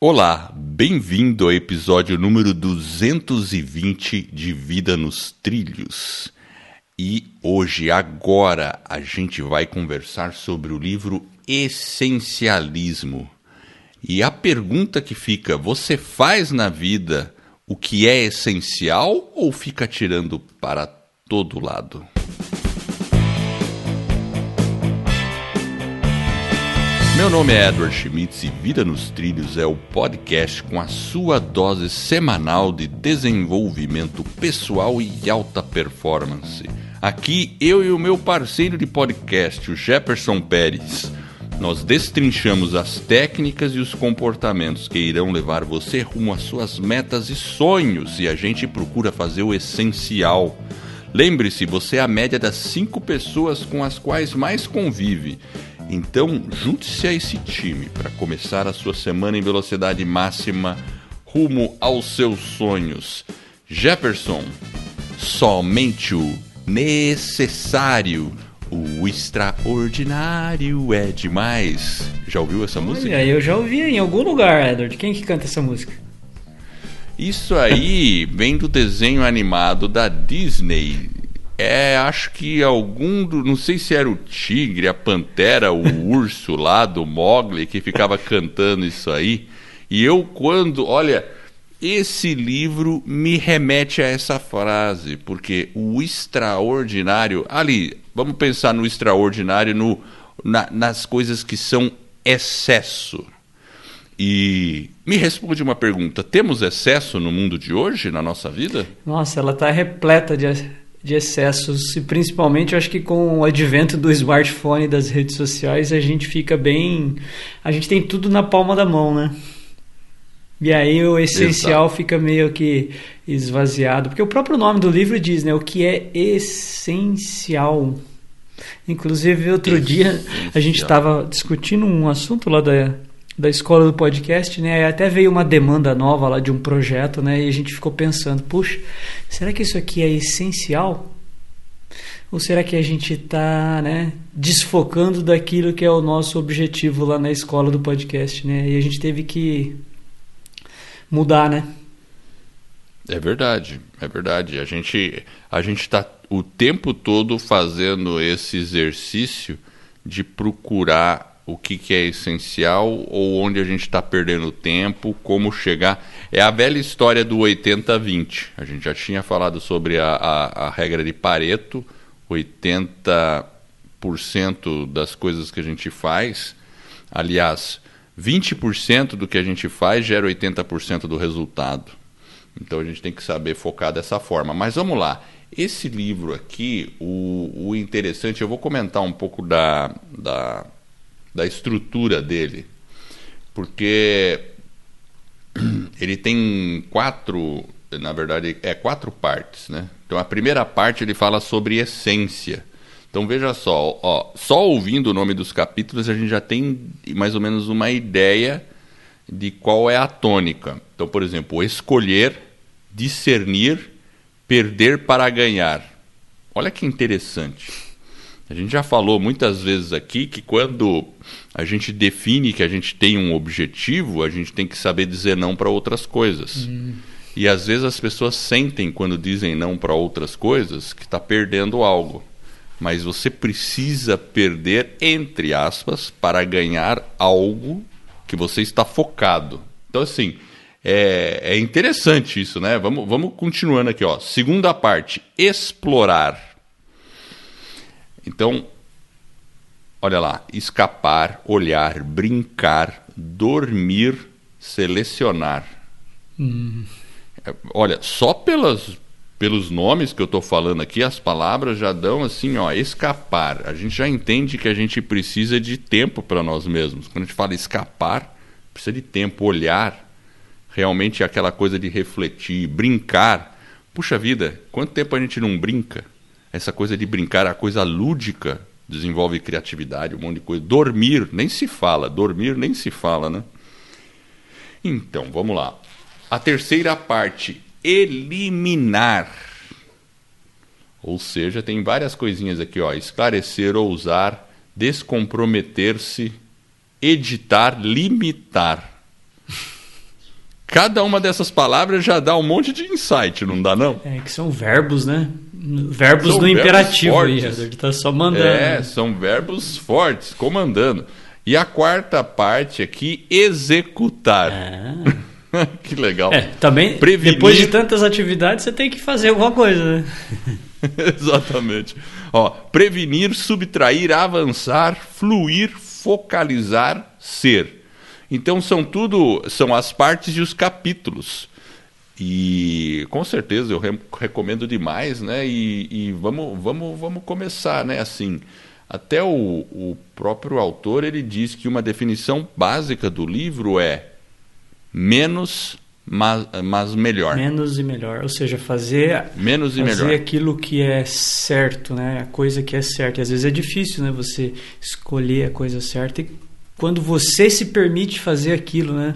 Olá, bem-vindo ao episódio número 220 de Vida nos Trilhos. E hoje, agora, a gente vai conversar sobre o livro Essencialismo. E a pergunta que fica: você faz na vida o que é essencial ou fica tirando para todo lado? Meu nome é Edward Schmitz e Vida nos Trilhos é o podcast com a sua dose semanal de desenvolvimento pessoal e alta performance. Aqui eu e o meu parceiro de podcast, o Jefferson Pérez. Nós destrinchamos as técnicas e os comportamentos que irão levar você rumo às suas metas e sonhos e a gente procura fazer o essencial. Lembre-se, você é a média das cinco pessoas com as quais mais convive. Então, junte-se a esse time para começar a sua semana em velocidade máxima rumo aos seus sonhos. Jefferson, somente o necessário, o extraordinário é demais. Já ouviu essa Olha, música? eu já ouvi em algum lugar, Edward. Quem que canta essa música? Isso aí vem do desenho animado da Disney. É, acho que algum do. Não sei se era o tigre, a pantera, o urso lá do Mogli que ficava cantando isso aí. E eu, quando. Olha, esse livro me remete a essa frase, porque o extraordinário. Ali, vamos pensar no extraordinário, no, na, nas coisas que são excesso. E me responde uma pergunta: temos excesso no mundo de hoje, na nossa vida? Nossa, ela está repleta de, de excessos e principalmente eu acho que com o advento do smartphone e das redes sociais a gente fica bem. A gente tem tudo na palma da mão, né? E aí o essencial Exato. fica meio que esvaziado. Porque o próprio nome do livro diz, né? O que é essencial. Inclusive, outro dia a gente estava discutindo um assunto lá da, da escola do podcast, né? Até veio uma demanda nova lá de um projeto, né? E a gente ficou pensando, puxa, será que isso aqui é essencial? Ou será que a gente está né, desfocando daquilo que é o nosso objetivo lá na escola do podcast, né? E a gente teve que mudar, né? É verdade, é verdade. A gente a gente está o tempo todo fazendo esse exercício de procurar o que, que é essencial ou onde a gente está perdendo tempo, como chegar. É a velha história do 80-20. A gente já tinha falado sobre a, a, a regra de Pareto, 80% das coisas que a gente faz, aliás, 20% do que a gente faz gera 80% do resultado. Então a gente tem que saber focar dessa forma. Mas vamos lá. Esse livro aqui, o, o interessante, eu vou comentar um pouco da, da, da estrutura dele, porque ele tem quatro, na verdade, é quatro partes, né? Então a primeira parte ele fala sobre essência. Então veja só, ó, só ouvindo o nome dos capítulos a gente já tem mais ou menos uma ideia de qual é a tônica. Então, por exemplo, escolher, discernir, perder para ganhar. Olha que interessante. A gente já falou muitas vezes aqui que quando a gente define que a gente tem um objetivo, a gente tem que saber dizer não para outras coisas. Hum. E às vezes as pessoas sentem quando dizem não para outras coisas que está perdendo algo. Mas você precisa perder, entre aspas, para ganhar algo que você está focado. Então, assim, é, é interessante isso, né? Vamos, vamos continuando aqui, ó. Segunda parte, explorar. Então, olha lá, escapar, olhar, brincar, dormir, selecionar. Hum. Olha, só pelas, pelos nomes que eu estou falando aqui, as palavras já dão assim, ó, escapar. A gente já entende que a gente precisa de tempo para nós mesmos. Quando a gente fala escapar, precisa de tempo, olhar, realmente é aquela coisa de refletir, brincar. Puxa vida, quanto tempo a gente não brinca? Essa coisa de brincar, a coisa lúdica, desenvolve criatividade, um monte de coisa. Dormir, nem se fala, dormir nem se fala, né? Então, vamos lá. A terceira parte, eliminar. Ou seja, tem várias coisinhas aqui, ó. Esclarecer, ousar, descomprometer-se, editar, limitar. Cada uma dessas palavras já dá um monte de insight, não dá não? É, que são verbos, né? Verbos são verbos imperativo fortes. aí, ele tá só mandando. É, são verbos fortes, comandando. E a quarta parte aqui, executar. Ah. que legal. É, também, Prevenir... depois de tantas atividades, você tem que fazer alguma coisa, né? Exatamente. Ó, prevenir, subtrair, avançar, fluir, focalizar, ser. Então são tudo, são as partes e os capítulos. E com certeza eu re recomendo demais, né? E, e, vamos, vamos, vamos começar, né? Assim, até o, o próprio autor ele diz que uma definição básica do livro é menos mas, mas melhor. Menos e melhor, ou seja, fazer menos e fazer melhor. aquilo que é certo, né? A coisa que é certa. E às vezes é difícil, né? Você escolher a coisa certa e quando você se permite fazer aquilo, né?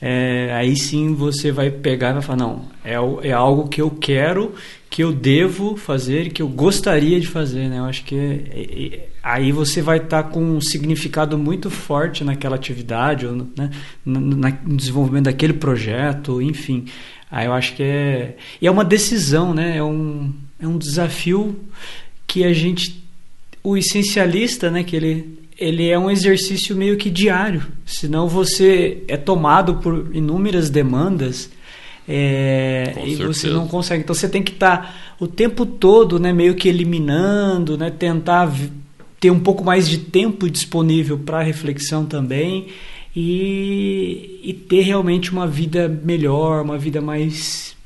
É, aí sim você vai pegar e vai falar, não, é, é algo que eu quero, que eu devo fazer, que eu gostaria de fazer, né? Eu acho que é, é, aí você vai estar tá com um significado muito forte naquela atividade, ou, né? no, no desenvolvimento daquele projeto, enfim. Aí eu acho que é... E é uma decisão, né? É um, é um desafio que a gente... O essencialista, né? Que ele ele é um exercício meio que diário, senão você é tomado por inúmeras demandas é, e certeza. você não consegue. Então você tem que estar tá o tempo todo, né, meio que eliminando, né, tentar ter um pouco mais de tempo disponível para reflexão também e, e ter realmente uma vida melhor, uma vida mais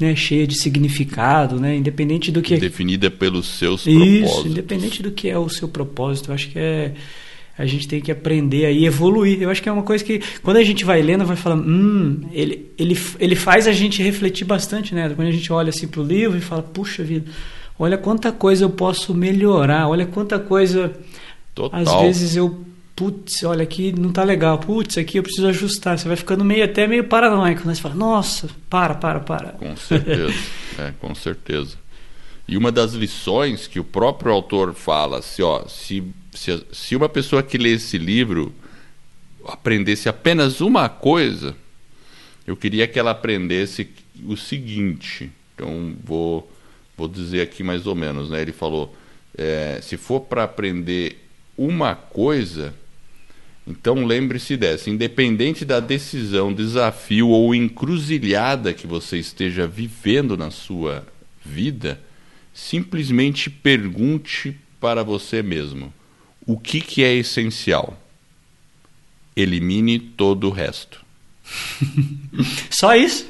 né, cheia de significado, né, independente do que é definida pelos seus Isso, propósitos. independente do que é o seu propósito, eu acho que é a gente tem que aprender aí evoluir. Eu acho que é uma coisa que quando a gente vai lendo vai falando, hum, ele ele ele faz a gente refletir bastante, né? Quando a gente olha assim para o livro e fala, puxa vida, olha quanta coisa eu posso melhorar, olha quanta coisa Total. às vezes eu putz, olha aqui não tá legal, putz, aqui eu preciso ajustar. Você vai ficando meio até meio paranoico, né? Você fala, nossa, para, para, para. Com certeza, é, com certeza. E uma das lições que o próprio autor fala, se, ó, se, se, se uma pessoa que lê esse livro aprendesse apenas uma coisa, eu queria que ela aprendesse o seguinte. Então, vou, vou dizer aqui mais ou menos. Né? Ele falou: é, se for para aprender uma coisa, então lembre-se dessa: independente da decisão, desafio ou encruzilhada que você esteja vivendo na sua vida, simplesmente pergunte para você mesmo: o que, que é essencial? Elimine todo o resto. Só isso?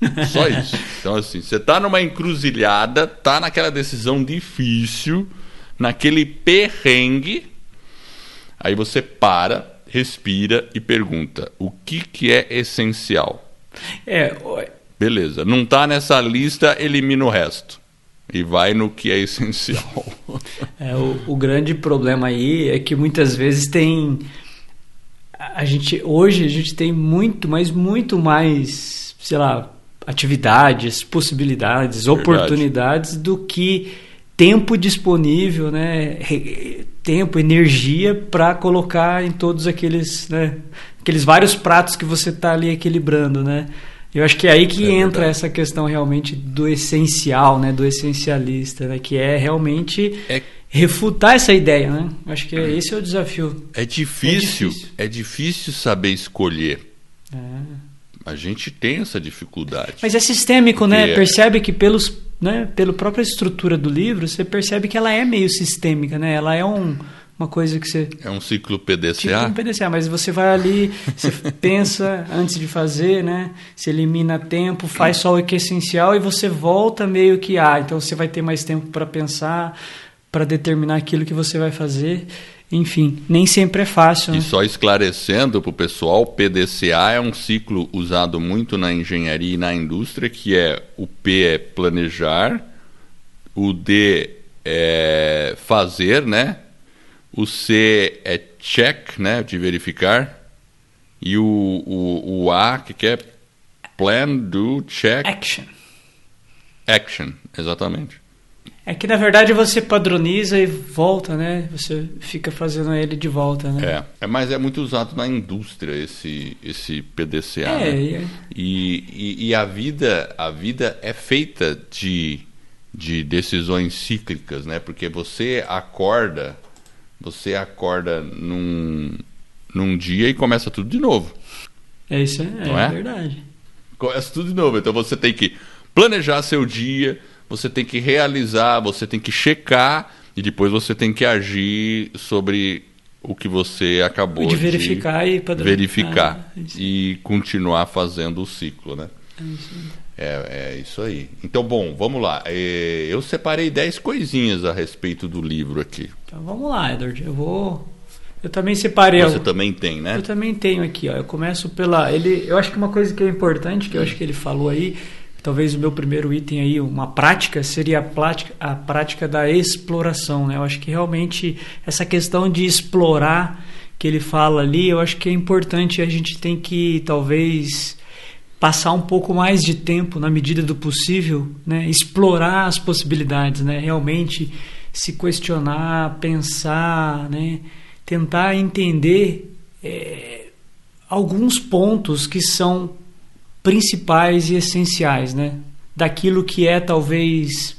Só isso. Então, assim, você está numa encruzilhada, está naquela decisão difícil, naquele perrengue Aí você para, respira e pergunta: o que, que é essencial? É. Beleza. Não está nessa lista, elimina o resto. E vai no que é essencial. É, o, o grande problema aí é que muitas vezes tem. A gente, hoje a gente tem muito, mas muito mais, sei lá, atividades, possibilidades, Verdade. oportunidades do que tempo disponível, né? tempo, energia para colocar em todos aqueles, né? aqueles vários pratos que você está ali equilibrando, né? Eu acho que é aí que é entra verdade. essa questão realmente do essencial, né? Do essencialista, né? Que é realmente é... refutar essa ideia, né? Acho que esse é o desafio. É difícil, é difícil, é difícil saber escolher. É. A gente tem essa dificuldade. Mas é sistêmico, né? É... Percebe que pelos né, pela própria estrutura do livro, você percebe que ela é meio sistêmica, né? Ela é um, uma coisa que você... É um ciclo PDCA? Tipo um PDCA, mas você vai ali, você pensa antes de fazer, né? Você elimina tempo, faz só o que é essencial e você volta meio que... Ah, então você vai ter mais tempo para pensar, para determinar aquilo que você vai fazer enfim, nem sempre é fácil. Né? E só esclarecendo para o pessoal, PDCA é um ciclo usado muito na engenharia e na indústria, que é o P é planejar, o D é fazer, né? O C é check, né? De verificar. E o, o, o A, que é plan, do, check. Action. Action, exatamente. É que na verdade você padroniza e volta, né? Você fica fazendo ele de volta, né? É, é mas é muito usado na indústria esse esse PDCA. É, né? e é- E, e, e a vida a vida é feita de de decisões cíclicas, né? Porque você acorda você acorda num num dia e começa tudo de novo. É isso, é, é é? verdade. Começa tudo de novo. Então você tem que planejar seu dia, você tem que realizar, você tem que checar e depois você tem que agir sobre o que você acabou De verificar e padronizar. verificar Ah, isso. e continuar fazendo o ciclo, né? É isso. É, é isso aí. Então, bom, vamos lá. É, eu separei 10 coisinhas a respeito do livro aqui. Então vamos lá, Edward. Eu vou. Eu também separei. Você algo- também tem, né? Eu também tenho aqui, ó. Eu começo pela. Ele, eu acho que uma coisa que é importante, que eu acho que ele falou aí, talvez o meu primeiro item aí, uma prática, seria a prática, a prática da exploração, né? Eu acho que realmente essa questão de explorar que ele fala ali, eu acho que é importante. A gente tem que talvez passar um pouco mais de tempo na medida do possível, né? Explorar as possibilidades, né? Realmente se questionar, pensar, né? Tentar entender é, alguns pontos que são principais e essenciais, né? Daquilo que é talvez,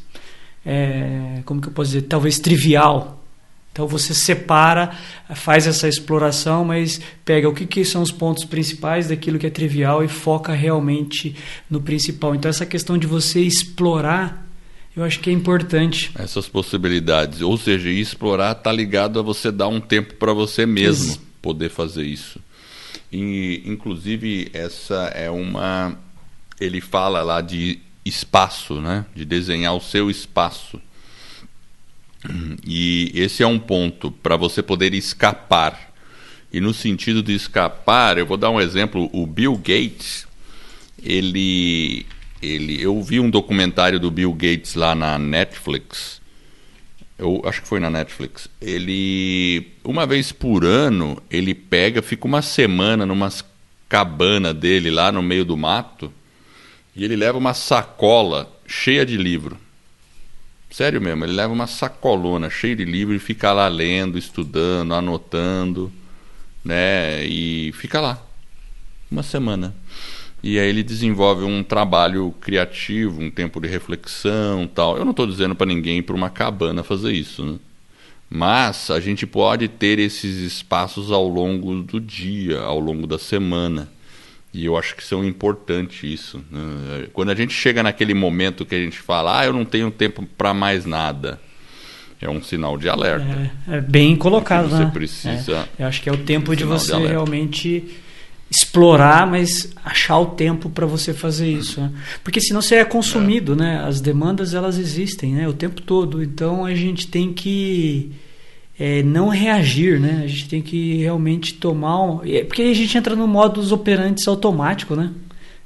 é, como que eu posso dizer, talvez trivial. Então você separa, faz essa exploração, mas pega o que, que são os pontos principais daquilo que é trivial e foca realmente no principal. Então essa questão de você explorar, eu acho que é importante. Essas possibilidades. Ou seja, explorar está ligado a você dar um tempo para você mesmo Ex- poder fazer isso. E, inclusive, essa é uma. Ele fala lá de espaço, né? De desenhar o seu espaço. E esse é um ponto para você poder escapar. E no sentido de escapar, eu vou dar um exemplo. O Bill Gates, ele, ele, eu vi um documentário do Bill Gates lá na Netflix. Eu acho que foi na Netflix. Ele, uma vez por ano, ele pega, fica uma semana numa cabana dele lá no meio do mato e ele leva uma sacola cheia de livro. Sério mesmo, ele leva uma sacolona cheia de livro e fica lá lendo, estudando, anotando, né? E fica lá uma semana. E aí ele desenvolve um trabalho criativo, um tempo de reflexão, tal. Eu não estou dizendo para ninguém ir para uma cabana fazer isso, né? Mas a gente pode ter esses espaços ao longo do dia, ao longo da semana. E eu acho que são importante isso. né? Quando a gente chega naquele momento que a gente fala, ah, eu não tenho tempo para mais nada, é um sinal de alerta. É, é bem colocado, Porque você né? precisa- É, eu acho que é o tempo de Sinal de você alerta. realmente explorar, mas achar o tempo para você fazer isso, né? Porque senão você é consumido, né? As demandas elas existem, né? O tempo todo. Então a gente tem que é, não reagir, né? A gente tem que realmente tomar um... é, Porque aí a gente entra no modus operantes automático, né?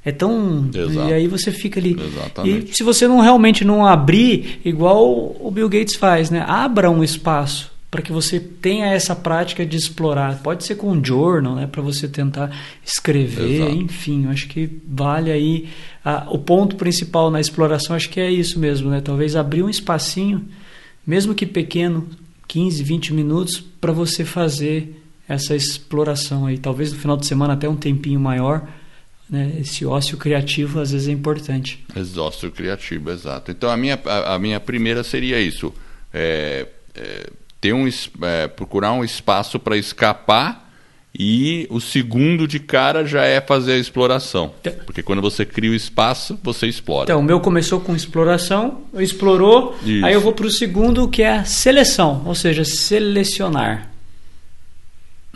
É tão... Exato. E aí você fica ali... Exatamente. E se você não realmente não abrir, igual o Bill Gates faz, né? Abra um espaço para que você tenha essa prática de explorar. Pode ser com um journal, né? Para você tentar escrever, Exato. enfim. Eu acho que vale aí... ah, o ponto principal na exploração, acho que é isso mesmo, né? Talvez abrir um espacinho, mesmo que pequeno, 15, 20 minutos, para você fazer essa exploração aí. Talvez no final de semana até um tempinho maior, né? Esse ócio criativo às vezes é importante. Exausto criativo, exato. Então a minha, a, a minha primeira seria isso: é, é, ter um, é, procurar um espaço para escapar. E o segundo de cara já é fazer a exploração. Então- Porque quando você cria o espaço, você explora. Então, o meu começou com exploração, explorou, Isso. aí eu vou para o segundo que é a seleção, ou seja, selecionar.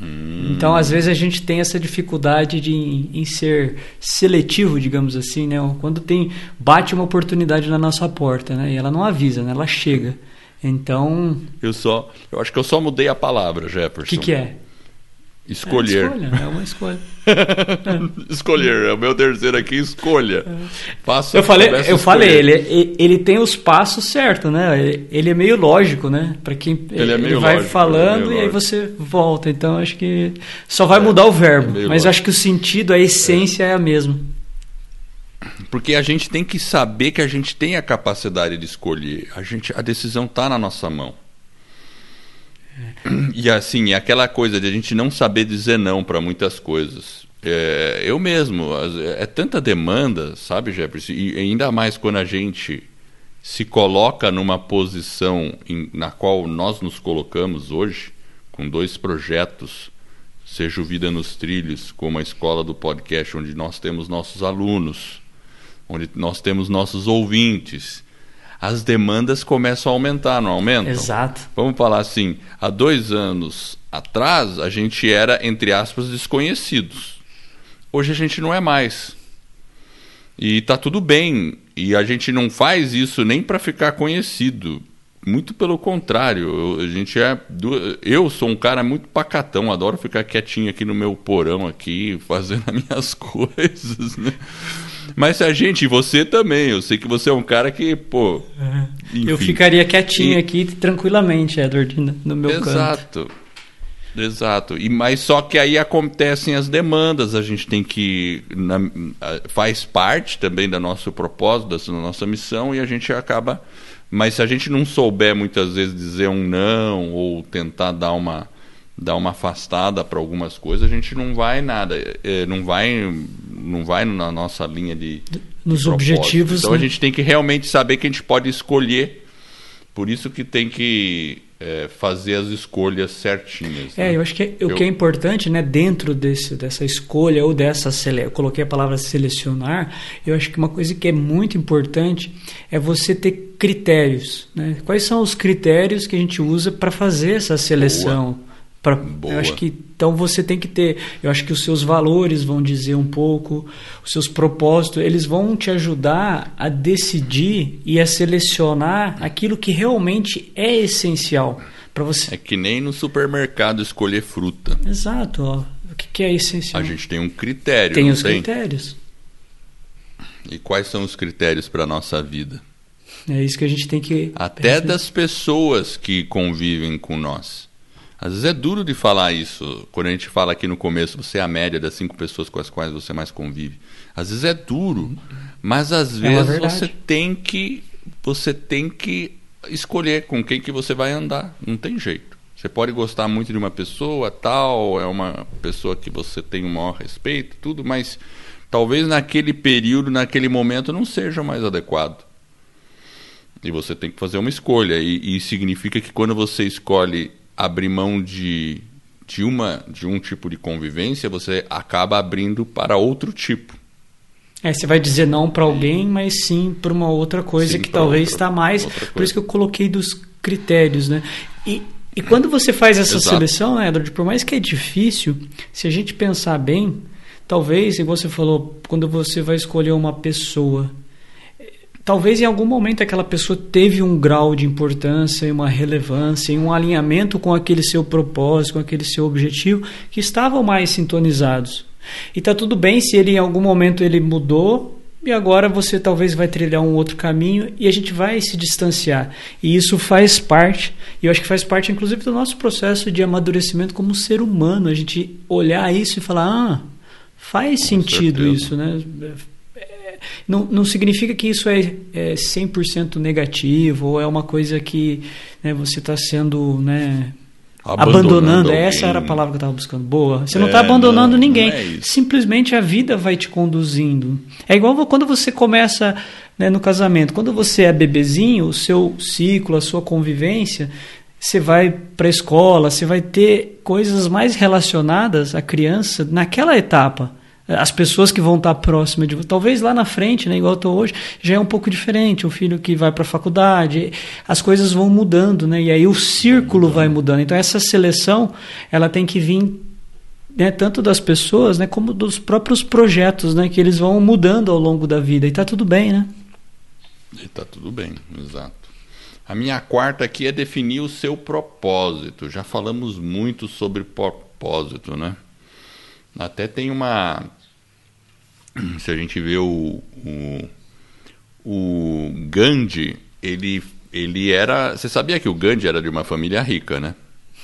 Hum. Então, às vezes a gente tem essa dificuldade de, em, em ser seletivo, digamos assim, né? Quando tem bate uma oportunidade na nossa porta, né? E ela não avisa, né? Ela chega. Então, Eu só, eu acho que eu só mudei a palavra, o Jefferson. que, que é? Escolher. É escolha, é uma escolha. escolher, é o meu terceiro aqui, escolha. Faça Eu falei, eu falei, ele, ele tem os passos certos, né? Ele- Ele é meio lógico, né? Para quem Ele é meio vai lógico, falando ele é meio e aí você volta. Então acho que só vai mudar o verbo, é mas lógico. acho que o sentido, a essência é, a mesma. Porque a gente tem que saber que a gente tem a capacidade de escolher. A, gente, a decisão está na nossa mão. E assim, aquela coisa de a gente não saber dizer não para muitas coisas. É, eu mesmo, é tanta demanda, sabe, Jefferson? E ainda mais quando a gente se coloca numa posição em, na qual nós nos colocamos hoje, com dois projetos, seja o Vida nos Trilhos, como a escola do podcast, onde nós temos nossos alunos, onde nós temos nossos ouvintes, as demandas começam a aumentar, não aumentam? Exato. Vamos falar assim, há dois anos atrás a gente era, entre aspas, desconhecidos. Hoje a gente não é mais. E tá tudo bem. E a gente não faz isso nem para ficar conhecido. Muito pelo contrário, eu, a gente é. Eu sou um cara muito pacatão, adoro ficar quietinho aqui no meu porão aqui, fazendo as minhas coisas, né? Mas a gente, você também, eu sei que você é um cara que, pô. Enfim. Eu ficaria quietinho e... aqui tranquilamente, Edward, no meu Exato. canto. Exato. Exato. E mas só que aí acontecem as demandas, a gente tem que na, faz parte também do nosso propósito, da nossa missão e a gente acaba mas se a gente não souber muitas vezes dizer um não ou tentar dar uma dar uma afastada para algumas coisas, a gente não vai nada, é, não vai não vai na nossa linha de nos de objetivos. Então né? a gente tem que realmente saber que a gente pode escolher. Por isso que tem que é, fazer as escolhas certinhas. É, né? eu acho que eu... o que é importante, né, dentro desse, dessa escolha ou dessa sele... eu coloquei a palavra selecionar, eu acho que uma coisa que é muito importante é você ter critérios, né? Quais são os critérios que a gente usa para fazer essa seleção? Boa. Pra, eu acho que então você tem que ter, eu acho que os seus valores vão dizer um pouco, os seus propósitos, eles vão te ajudar a decidir e a selecionar aquilo que realmente é essencial para você. É que nem no supermercado escolher fruta. Exato, ó. O que, que é essencial? A gente tem um critério. Tem os tem? critérios. E quais são os critérios para a nossa vida? É isso que a gente tem que. Até das pessoas que convivem com nós. Às vezes é duro de falar isso, quando a gente fala aqui no começo, você é a média das cinco pessoas com as quais você mais convive. Às vezes é duro, mas às é vezes você tem que você tem que escolher com quem que você vai andar, não tem jeito. Você pode gostar muito de uma pessoa, tal, é uma pessoa que você tem o maior respeito, tudo, mas talvez naquele período, naquele momento não seja mais adequado. E você tem que fazer uma escolha. E, e significa que quando você escolhe abrir mão de, de, uma, de um tipo de convivência, você acaba abrindo para outro tipo. É, você vai dizer não para alguém, mas sim para uma outra coisa sim, que talvez está mais. Por isso que eu coloquei dos critérios, né? E, e quando você faz essa Exato. seleção, né, Edward, por mais que é difícil, se a gente pensar bem, talvez, igual você falou, quando você vai escolher uma pessoa, Talvez em algum momento aquela pessoa teve um grau de importância, uma relevância, e um alinhamento com aquele seu propósito, com aquele seu objetivo, que estavam mais sintonizados. E está tudo bem se ele em algum momento ele mudou e agora você talvez vai trilhar um outro caminho e a gente vai se distanciar. E isso faz parte, e eu acho que faz parte inclusive do nosso processo de amadurecimento como ser humano, a gente olhar isso e falar: "Ah, faz com sentido certeza. isso, né? Não, não significa que isso é, é 100% negativo ou é uma coisa que né, você está sendo né, abandonando. abandonando. Essa era a palavra que eu estava buscando. Boa. Você não está é, abandonando não, ninguém. Não é Simplesmente a vida vai te conduzindo. É igual quando você começa né, no casamento. Quando você é bebezinho, o seu ciclo, a sua convivência, você vai para a escola, você vai ter coisas mais relacionadas à criança naquela etapa as pessoas que vão estar próximas de você. Talvez lá na frente, né, igual eu estou hoje, já é um pouco diferente. O filho que vai para a faculdade, as coisas vão mudando, né? E aí o círculo vai mudando. Então essa seleção, ela tem que vir né, tanto das pessoas, né, como dos próprios projetos, né, que eles vão mudando ao longo da vida. E está tudo bem, né? E está tudo bem, exato. A minha quarta aqui é definir o seu propósito. Já falamos muito sobre propósito, né? Até tem uma. Se a gente vê o, o, o Gandhi, ele, ele era. Você sabia que o Gandhi era de uma família rica, né?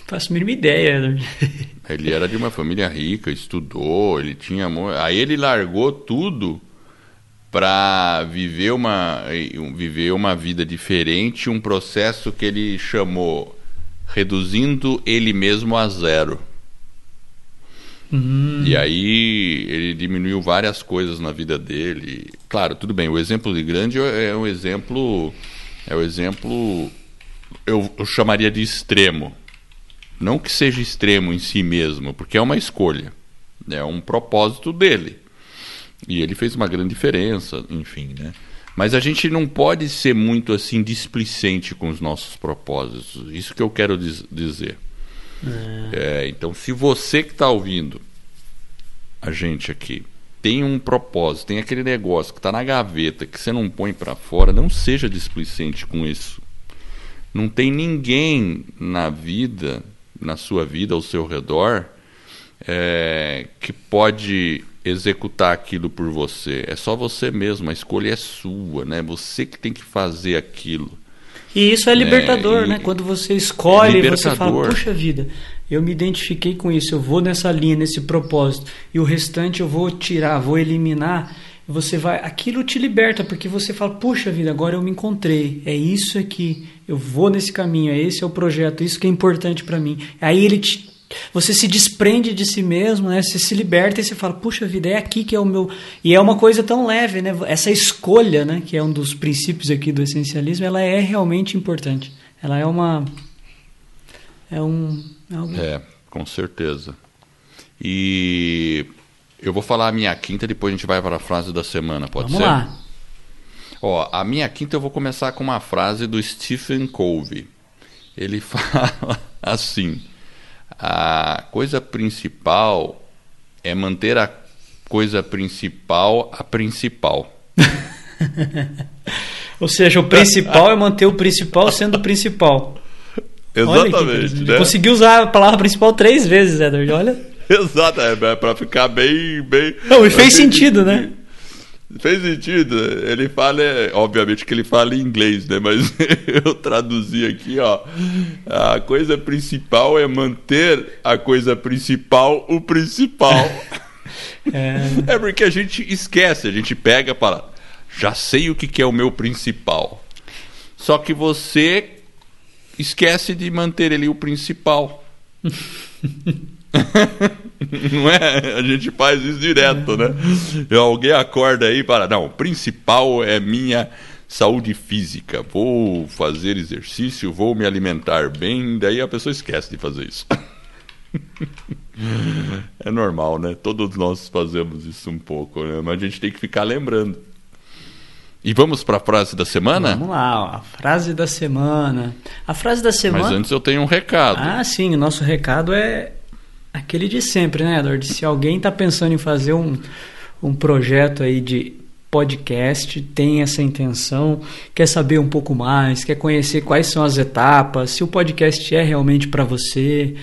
Faço a mínima ideia. Né? Ele era de uma família rica, estudou, ele tinha. Aí ele largou tudo para viver uma, viver uma vida diferente, um processo que ele chamou reduzindo ele mesmo a zero. Hum. E aí ele diminuiu várias coisas na vida dele. Claro, tudo bem. O exemplo de grande é um exemplo, é um exemplo, eu, eu chamaria de extremo. Não que seja extremo em si mesmo, porque é uma escolha, é um propósito dele. E ele fez uma grande diferença, enfim, né? Mas a gente não pode ser muito assim displicente com os nossos propósitos. Isso que eu quero diz dizer. É. É, então, se você que está ouvindo a gente aqui tem um propósito, tem aquele negócio que está na gaveta que você não põe para fora, não seja displicente com isso. Não tem ninguém na vida, na sua vida, ao seu redor, é, que pode executar aquilo por você. É só você mesmo, a escolha é sua, né? Você que tem que fazer aquilo. E isso é libertador, é, né? Quando você escolhe, é você fala, puxa vida, eu me identifiquei com isso, eu vou nessa linha, nesse propósito, e o restante eu vou tirar, vou eliminar. Você vai, aquilo te liberta, porque você fala, puxa vida, agora eu me encontrei, é isso aqui, eu vou nesse caminho, é esse é o projeto, isso que é importante para mim. Aí ele te você se desprende de si mesmo, né? Você se liberta e você fala, puxa vida, é aqui que é o meu. E é uma coisa tão leve, né? Essa escolha, né? Que é um dos princípios aqui do essencialismo, ela é realmente importante. Ela é uma. É um. É, algo... é com certeza. E eu vou falar a minha quinta, depois a gente vai para a frase da semana, pode Vamos ser? Vamos lá. Ó, a minha quinta eu vou começar com uma frase do Stephen Covey. Ele fala assim a coisa principal é manter a coisa principal a principal. Ou seja, o principal é manter o principal sendo o principal. Exatamente. Né? Consegui usar a palavra principal três vezes, Edward. Olha. Exato, é, é para ficar bem, bem. Não, e fez sentido, né? Fez sentido. Ele fala, obviamente que ele fala em inglês, né? Mas eu traduzi aqui, ó. A coisa principal é manter a coisa principal o principal. É, é porque a gente esquece, a gente pega para já sei o que, que é o meu principal. Só que você esquece de manter ele o principal. não é? A gente faz isso direto, né? Alguém acorda aí para, não, o principal é minha saúde física. Vou fazer exercício, vou me alimentar bem, daí a pessoa esquece de fazer isso. é normal, né? Todos nós fazemos isso um pouco, né? Mas a gente tem que ficar lembrando. E vamos para a frase da semana? Vamos lá, a frase da semana. A frase da semana. Mas antes eu tenho um recado. Ah, sim, o nosso recado é aquele de sempre, né, Edward? Se alguém está pensando em fazer um, um projeto aí de podcast, tem essa intenção, quer saber um pouco mais, quer conhecer quais são as etapas, se o podcast é realmente para você,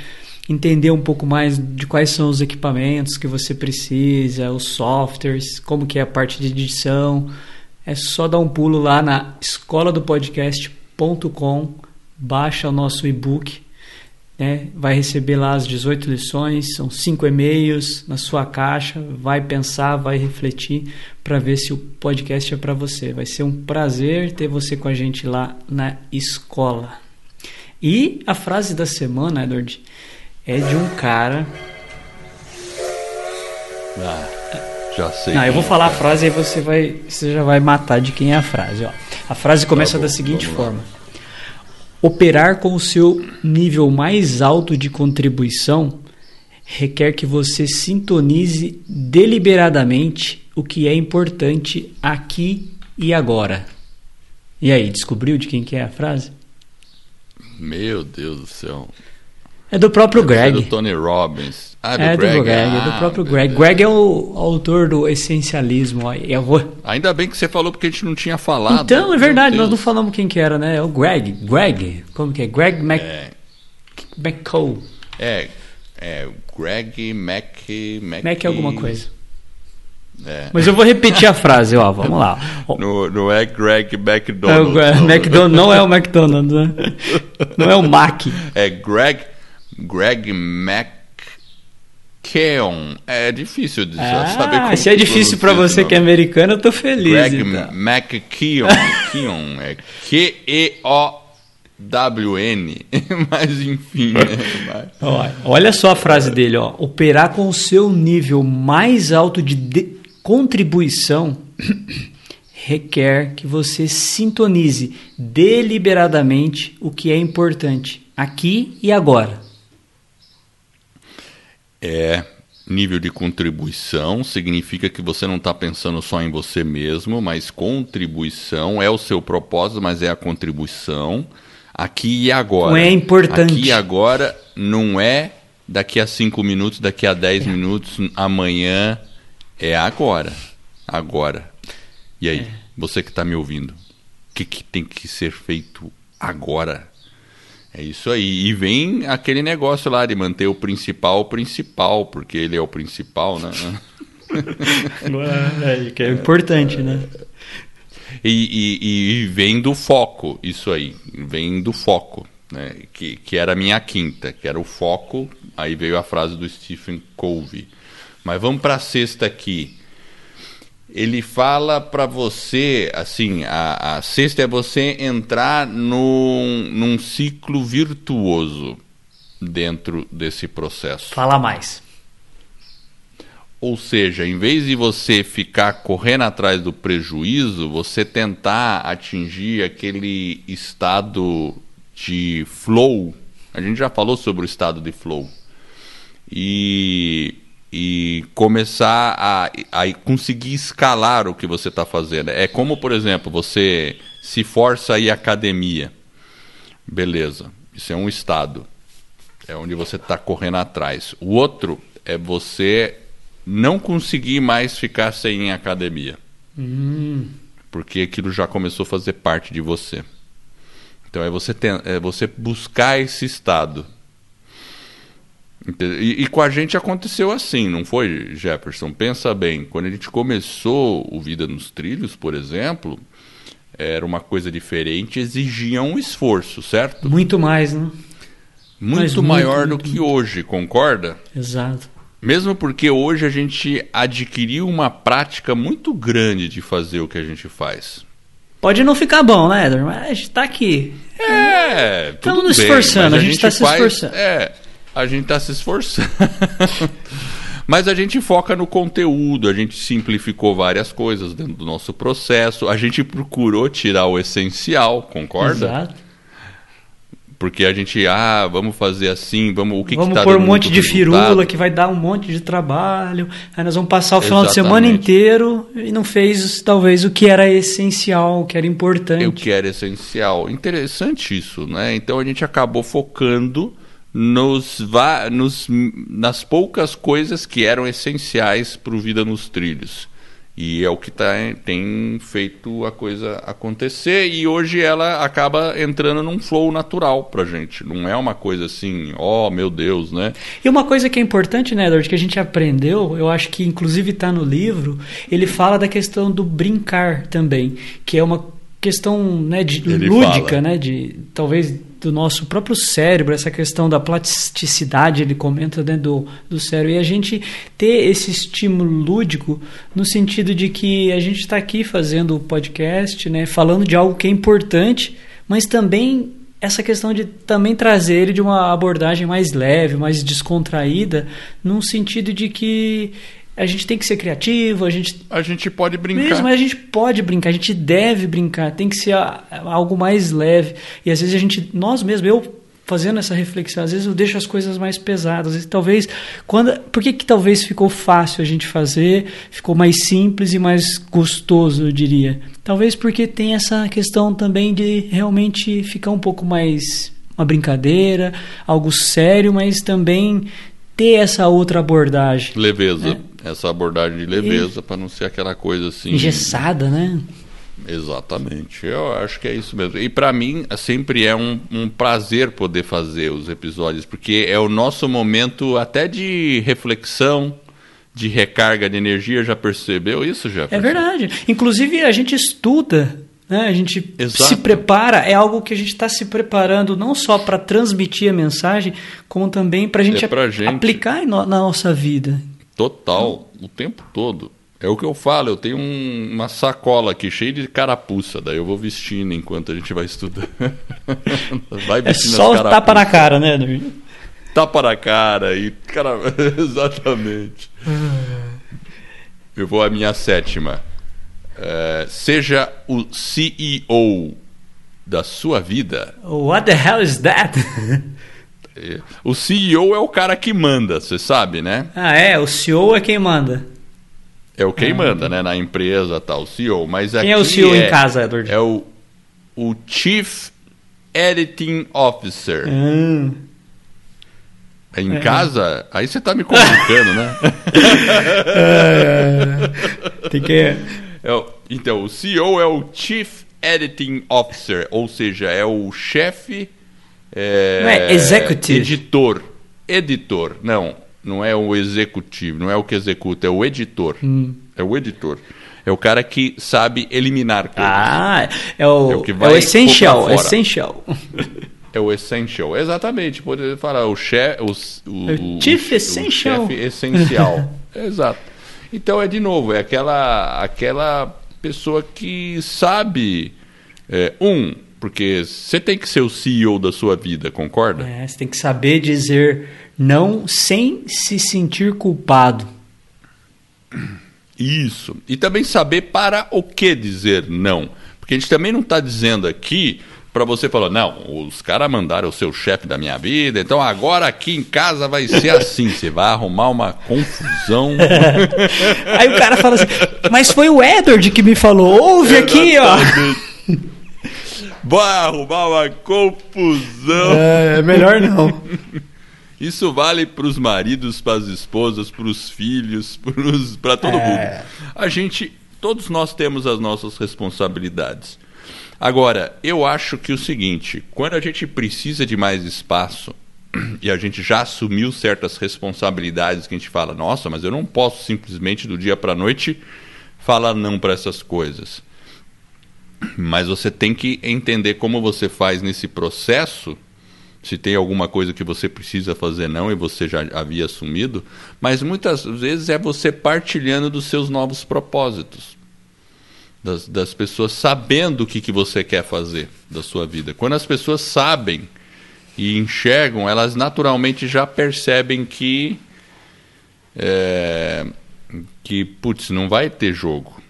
entender um pouco mais de quais são os equipamentos que você precisa, os softwares, como que é a parte de edição, é só dar um pulo lá na escola do baixa o nosso e-book né? vai receber lá as 18 lições, são cinco e-mails na sua caixa, vai pensar, vai refletir para ver se o podcast é para você. Vai ser um prazer ter você com a gente lá na escola. E a frase da semana, Edward, é de um cara. Ah, já sei. Não, eu vou é. falar a frase e você vai, você já vai matar de quem é a frase. Ó. A frase começa tá bom, da seguinte forma. Operar com o seu nível mais alto de contribuição requer que você sintonize deliberadamente o que é importante aqui e agora. E aí, descobriu de quem que é a frase? Meu Deus do céu. É do próprio Greg. É do Tony Robbins. Ah, do é Greg. do Greg, ah, é do ah, próprio Greg. Greg é o autor do Essencialismo. Vou... Ainda bem que você falou porque a gente não tinha falado. Então, é verdade, nós não falamos quem que era, né? É o Greg. Greg. Como que é? Greg Mac... É. McCall. É, é Greg Mac... Mac, Mac é alguma coisa. É. Mas eu vou repetir a frase, ó, vamos lá. Não, não é Greg McDonald. É, não, McDonald não é o McDonald's, né? Não é o Mac. É Greg, Greg Mac Keon. É difícil de ah, saber como Se é difícil para você que é americano, eu tô feliz. Greg então. McKeon. Keon. É Q-E-O-W-N. Mas enfim. Né? Olha só a frase dele. Ó. Operar com o seu nível mais alto de, de contribuição requer que você sintonize deliberadamente o que é importante aqui e agora. É nível de contribuição significa que você não está pensando só em você mesmo, mas contribuição é o seu propósito, mas é a contribuição aqui e agora. Não é importante. Aqui e agora não é daqui a cinco minutos, daqui a dez é. minutos, amanhã é agora. Agora. E aí, é. você que está me ouvindo, o que, que tem que ser feito agora? É isso aí. E vem aquele negócio lá de manter o principal o principal, porque ele é o principal, né? é, que é importante, né? E, e, e, vem do foco, isso aí. Vem do foco, né? Que, que era a minha quinta, que era o foco. Aí veio a frase do Stephen Covey. Mas vamos para a sexta aqui ele fala para você, assim, a, a sexta é você entrar num, num ciclo virtuoso dentro desse processo. Fala mais. Ou seja, em vez de você ficar correndo atrás do prejuízo, você tentar atingir aquele estado de flow. A gente já falou sobre o estado de flow. E e começar a, a conseguir escalar o que você está fazendo. É como, por exemplo, você se força a ir à academia. Beleza, isso é um estado. É onde você está correndo atrás. O outro é você não conseguir mais ficar sem academia. Hum. Porque aquilo já começou a fazer parte de você. Então é você, ter, é você buscar esse estado e, e, com a gente aconteceu assim, não foi, Jefferson? Pensa bem, quando a gente começou o Vida nos Trilhos, por exemplo, era uma coisa diferente, exigia um esforço, certo? Muito mais, né? Muito maior muito, do que hoje, concorda? Exato. Mesmo porque hoje a gente adquiriu uma prática muito grande de fazer o que a gente faz. Pode não ficar bom, né, Edward? Mas a gente está aqui. É, Estamos nos esforçando, a gente está se esforçando. É, a gente está se esforçando. Mas a gente foca no conteúdo, a gente simplificou várias coisas dentro do nosso processo, a gente procurou tirar o essencial, concorda? Exato. Porque a gente, ah, vamos fazer assim, vamos, o que Vamos que tá pôr um monte de resultado? firula que vai dar um monte de trabalho. Aí nós vamos passar o final Exatamente. de semana inteiro e não fez talvez o que era essencial, o que era importante. O que era essencial. Interessante isso, né? Então a gente acabou focando nos, nos, nas poucas coisas que eram essenciais para o Vida nos Trilhos. E é o que tá, tem feito a coisa acontecer. E hoje ela acaba entrando num flow natural pra gente. Não é uma coisa assim, ó, oh, meu Deus, né? E uma coisa que é importante, né, Edward, que a gente aprendeu, eu acho que inclusive está no livro, ele fala da questão do brincar também, que é uma questão né, de, lúdica, fala. né, de talvez do nosso próprio cérebro, essa questão da plasticidade, ele comenta dentro do, do cérebro, e a gente ter esse estímulo lúdico no sentido de que a gente está aqui fazendo o podcast, né, falando de algo que é importante, mas também essa questão de também trazer ele de uma abordagem mais leve, mais descontraída, num sentido de que a gente tem que ser criativo, a gente. A gente pode brincar. Mesmo, a gente pode brincar, a gente deve brincar, tem que ser algo mais leve. E às vezes a gente, nós mesmos, eu fazendo essa reflexão, às vezes eu deixo as coisas mais pesadas. E talvez quando, por que que talvez ficou fácil a gente fazer, ficou mais simples e mais gostoso, eu diria. Talvez porque tem essa questão também de realmente ficar um pouco mais uma brincadeira, algo sério, mas também ter essa outra abordagem. Leveza. Né? essa abordagem de leveza para não ser aquela coisa assim engessada, né? Exatamente, eu acho que é isso mesmo. E para mim sempre é um, um, prazer poder fazer os episódios, porque é o nosso momento até de reflexão, de recarga de energia. Já percebeu isso, já? É verdade. Inclusive a gente estuda Né? A gente Exato. se prepara, é algo que a gente está se preparando não só para transmitir a mensagem, como também para É pra gente. aplicar na nossa vida. Total, o tempo todo. É o que eu falo, eu tenho um- uma sacola aqui cheia de carapuça, daí eu vou vestindo enquanto a gente vai estudando. vai É só o tapa na cara, né? Eduardo? Tapa na cara e. Cara, exatamente. Eu vou à minha sétima. É, seja o CEO da sua vida. What the hell is that? É, O CEO é o cara que manda, você sabe, né? ah, é, o CEO é quem manda. É o quem manda, né? Na empresa tal, o CEO. Mas Ah. Quem é o CEO em casa, Edward? É o, o Chief Editing Officer. Ah. Em casa, aí você tá me complicando, né? Tem que. É o- então, o CEO é o Chief Editing Officer, ou seja, é o chefe. É, Não é executive? Editor. Editor. Não, não é o executivo, não é o que executa, é o editor. Hum. É o editor. É o cara que sabe eliminar coisas. Ah, é o, É o que é vai o essential, essential. É o essential. Exatamente. Poderia falar o chefe. O, o, O chief o essential. chefe essencial. Exato. Então é de novo, é aquela, aquela pessoa que sabe. é, um, porque você tem que ser o CEO da sua vida, concorda? É, você tem que saber dizer não sem se sentir culpado. Isso. E também saber para o que dizer não. Porque a gente também não está dizendo aqui para você falar, não, os caras mandaram o seu chefe da minha vida, então agora aqui em casa vai ser assim, você vai arrumar uma confusão. Aí o cara fala assim, mas foi o Edward que me falou, ouve aqui, ó. Vai arrumar uma confusão. É, é melhor não. Isso vale para os maridos, para as esposas, para os filhos, para todo É. mundo. A gente, todos nós temos as nossas responsabilidades. Agora, eu acho que o seguinte, quando a gente precisa de mais espaço e a gente já assumiu certas responsabilidades que a gente fala, nossa, mas eu não posso simplesmente do dia para a noite falar não para essas coisas. Mas você tem que entender como você faz nesse processo se tem alguma coisa que você precisa fazer não e você já havia assumido, mas muitas vezes é você partilhando dos seus novos propósitos, das, das pessoas sabendo o que, que você quer fazer da sua vida. Quando as pessoas sabem e enxergam, elas naturalmente já percebem que é, que putz, não vai ter jogo.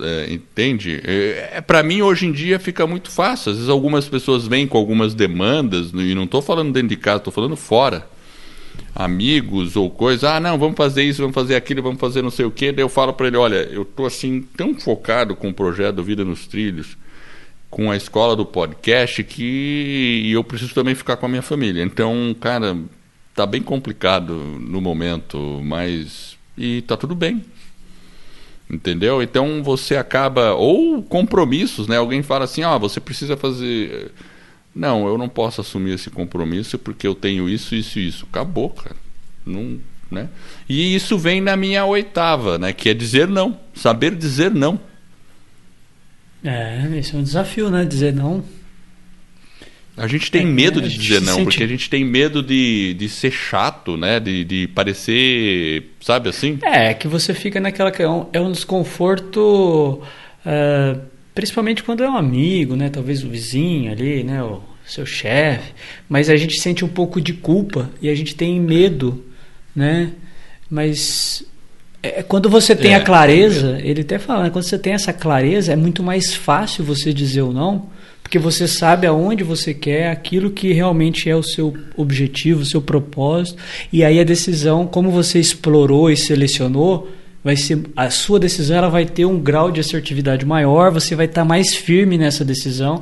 É, entende? É, é, para mim, hoje em dia, fica muito fácil. Às vezes, algumas pessoas vêm com algumas demandas, e não estou falando dentro de casa, estou falando fora. Amigos ou coisa, ah, não, vamos fazer isso, vamos fazer aquilo, vamos fazer não sei o quê. Daí eu falo para ele: olha, eu estou assim, tão focado com o projeto Vida nos Trilhos, com a escola do podcast, que eu preciso também ficar com a minha família. Então, cara, tá bem complicado no momento, mas. E tá tudo bem. Entendeu? Então você acaba. Ou compromissos, né? Alguém fala assim: ó, você precisa fazer. Não, eu não posso assumir esse compromisso porque eu tenho isso, isso e isso. Acabou, cara. Não, né? E isso vem na minha oitava, né? Que é dizer não. Saber dizer não. É, esse é um desafio, né? Dizer não. A gente tem É, medo a de dizer não, sente- porque a gente tem medo de, de ser chato, né? De, de parecer, sabe assim? É, que você fica naquela. que É um, é um desconforto. ah, principalmente quando é um amigo, né? Talvez o vizinho ali, né? O seu chefe. Mas a gente sente um pouco de culpa e a gente tem medo, né? Mas. é, quando você tem É, a clareza, ele até fala, né? quando você tem essa clareza, é muito mais fácil você dizer o não, porque você sabe aonde você quer, aquilo que realmente é o seu objetivo, o seu propósito, e aí a decisão, como você explorou e selecionou, vai ser a sua decisão ela vai ter um grau de assertividade maior, você vai estar mais firme nessa decisão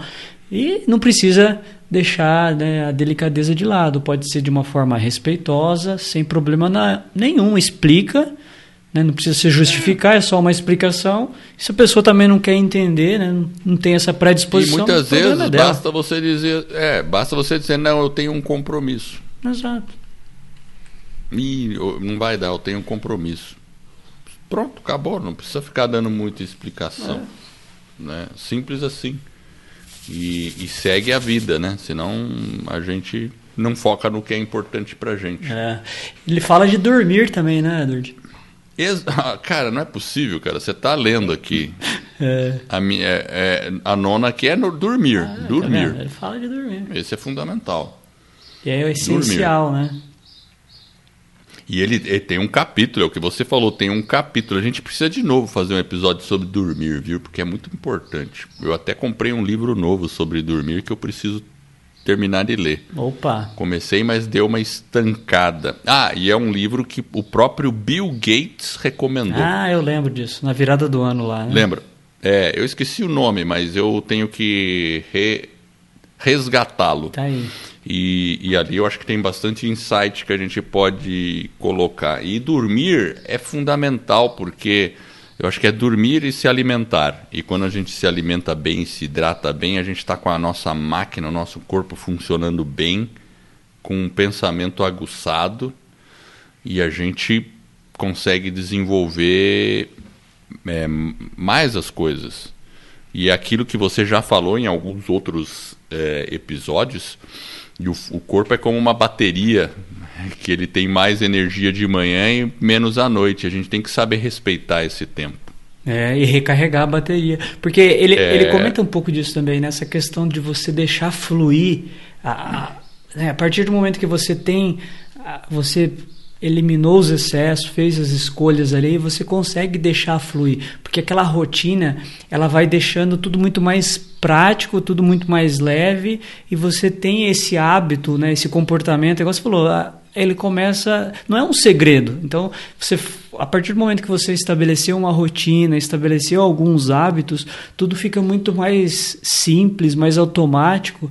e não precisa deixar né, a delicadeza de lado, pode ser de uma forma respeitosa, sem problema na- nenhum, explica né? Não precisa se justificar, é só uma explicação. Se a pessoa também não quer entender, né? não- tem essa E predisposição, muitas o problema vezes é basta você dizer, é, basta você dizer, não, eu tenho um compromisso. Exato. E não vai dar, eu tenho um compromisso. Pronto, acabou, não precisa ficar dando muita explicação. né? Simples assim. E, e segue a vida, né? Senão a gente não foca no que é importante pra gente. É. Ele fala de dormir também, né, Edward? Ex cara, não é possível, cara. Você tá lendo aqui. É. A, minha, é, é, a nona aqui é no dormir. Ah, tá dormir. Tá Ele fala de dormir. Esse é fundamental. E é o essencial, dormir. né? E ele, ele, tem um capítulo, é o que você falou, tem um capítulo. A gente precisa de novo fazer um episódio sobre dormir, viu? Porque é muito importante. Eu até comprei um livro novo sobre dormir que eu preciso terminar de ler. Opa! Comecei, mas deu uma estancada. Ah, e é um livro que o próprio Bill Gates recomendou. Ah, eu lembro disso, na virada do ano lá. Né? Lembra? É, eu esqueci o nome, mas eu tenho que re... resgatá-lo. Tá aí. E, e, ali eu acho que tem bastante insight que a gente pode colocar. E dormir é fundamental, porque eu acho que é dormir e se alimentar. E quando a gente se alimenta bem, se hidrata bem, a gente está com a nossa máquina, o nosso corpo funcionando bem, com um pensamento aguçado, e a gente consegue desenvolver é, mais as coisas. E é aquilo que você já falou em alguns outros é, episódios e o, o corpo é como uma bateria que ele tem mais energia de manhã e menos à noite. A gente tem que saber respeitar esse tempo. É, e recarregar a bateria. Porque ele, é... ele comenta um pouco disso também, nessa questão de você deixar fluir. A, a, né, a partir do momento que você tem. A, você eliminou os excessos, fez as escolhas ali, você consegue deixar fluir, porque aquela rotina, ela vai deixando tudo muito mais prático, tudo muito mais leve, e você tem esse hábito, né, esse comportamento, igual você falou, ele começa, não é um segredo. Então, você a partir do momento que você estabeleceu uma rotina, estabeleceu alguns hábitos, tudo fica muito mais simples, mais automático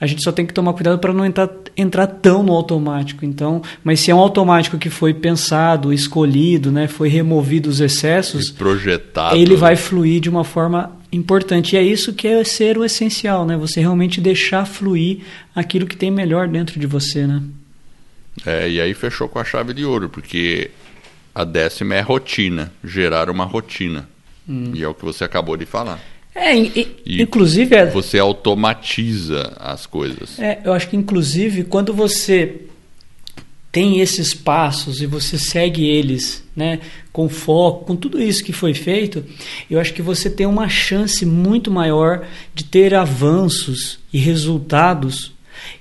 a gente só tem que tomar cuidado para não entrar, entrar tão no automático. Então, mas se é um automático que foi pensado, escolhido, né, foi removido os excessos, e projetado, ele vai fluir de uma forma importante. E é isso que é ser o essencial, né? Você realmente deixar fluir aquilo que tem melhor dentro de você, né? É, e aí fechou com a chave de ouro, porque a décima é rotina, gerar uma rotina. Hum. E é o que você acabou de falar. É, e, inclusive. É, você automatiza as coisas. É, eu acho que, inclusive, quando você tem esses passos e você segue eles né, com foco, com tudo isso que foi feito, eu acho que você tem uma chance muito maior de ter avanços e resultados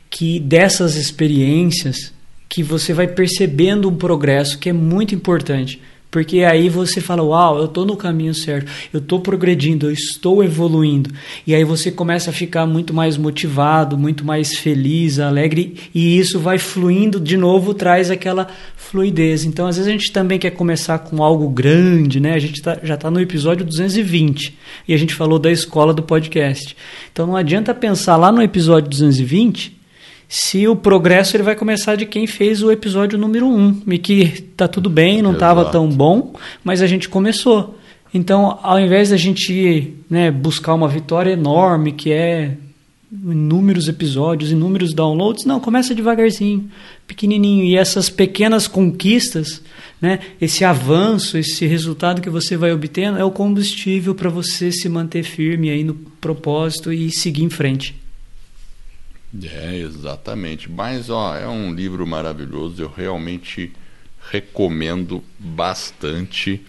que dessas experiências que você vai percebendo um progresso que é muito importante. Porque aí você fala, uau, eu estou no caminho certo, eu estou progredindo, eu estou evoluindo. E aí você começa a ficar muito mais motivado, muito mais feliz, alegre, e isso vai fluindo de novo, traz aquela fluidez. Então, às vezes a gente também quer começar com algo grande, né? A gente tá, já está no episódio 220 e a gente falou da escola do podcast. Então não adianta pensar lá no episódio 220 se o progresso ele vai começar de quem fez o episódio número 1, um, e que tá tudo bem, não estava tão bom, mas a gente começou. Então, ao invés da gente né, buscar uma vitória enorme, que é inúmeros episódios, inúmeros downloads, não, começa devagarzinho, pequenininho. E essas pequenas conquistas, né, esse avanço, esse resultado que você vai obtendo é o combustível para você se manter firme aí no propósito e seguir em frente. É, exatamente. Mas, ó, é um livro maravilhoso, eu realmente recomendo bastante.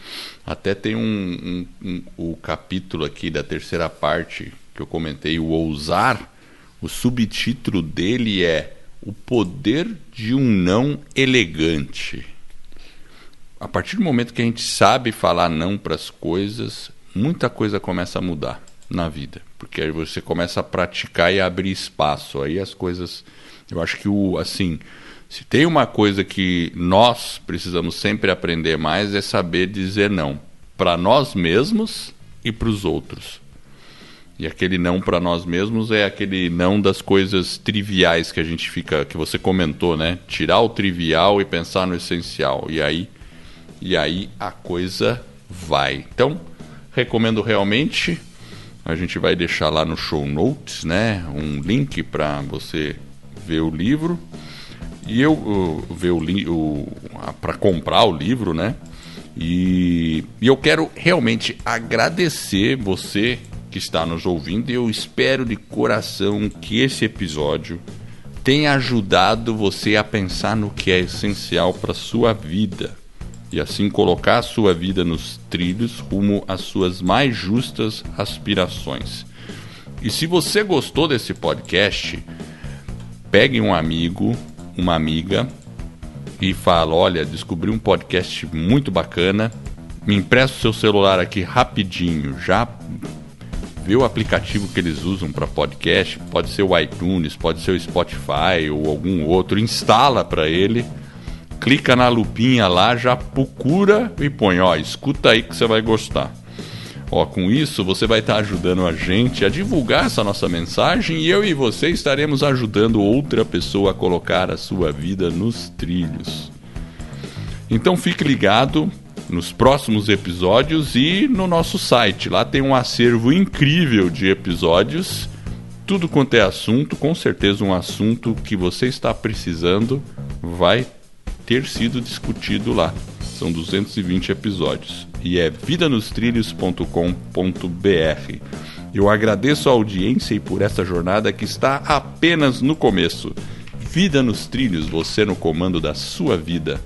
Até tem um, um, um, o capítulo aqui da terceira parte que eu comentei, o Ousar. O subtítulo dele é O Poder de um Não Elegante. A partir do momento que a gente sabe falar não para as coisas, muita coisa começa a mudar na vida, porque aí você começa a praticar e abrir espaço. Aí as coisas, eu acho que o assim, se tem uma coisa que nós precisamos sempre aprender mais é saber dizer não para nós mesmos e para os outros. E aquele não para nós mesmos é aquele não das coisas triviais que a gente fica, que você comentou, né? Tirar o trivial e pensar no essencial. E aí, e aí a coisa vai. Então, recomendo realmente a gente vai deixar lá no show notes, né, um link para você ver o livro. E eu ver o, o para comprar o livro, né? E, e eu quero realmente agradecer você que está nos ouvindo. E eu espero de coração que esse episódio tenha ajudado você a pensar no que é essencial para sua vida e assim colocar a sua vida nos trilhos rumo às suas mais justas aspirações. E se você gostou desse podcast, pegue um amigo, uma amiga e fala: "Olha, descobri um podcast muito bacana. Me empresta o seu celular aqui rapidinho, já vê o aplicativo que eles usam para podcast, pode ser o iTunes, pode ser o Spotify ou algum outro, instala para ele, clica na lupinha lá, já procura e põe, ó, escuta aí que você vai gostar. Ó, com isso você vai estar tá ajudando a gente a divulgar essa nossa mensagem e eu e você estaremos ajudando outra pessoa a colocar a sua vida nos trilhos. Então fique ligado, nos próximos episódios e no nosso site. Lá tem um acervo incrível de episódios. Tudo quanto é assunto, com certeza um assunto que você está precisando vai ter sido discutido lá. São 220 episódios e é vidanostrilhos.com.br. Eu agradeço a audiência e por essa jornada que está apenas no começo. Vida nos trilhos, você no comando da sua vida.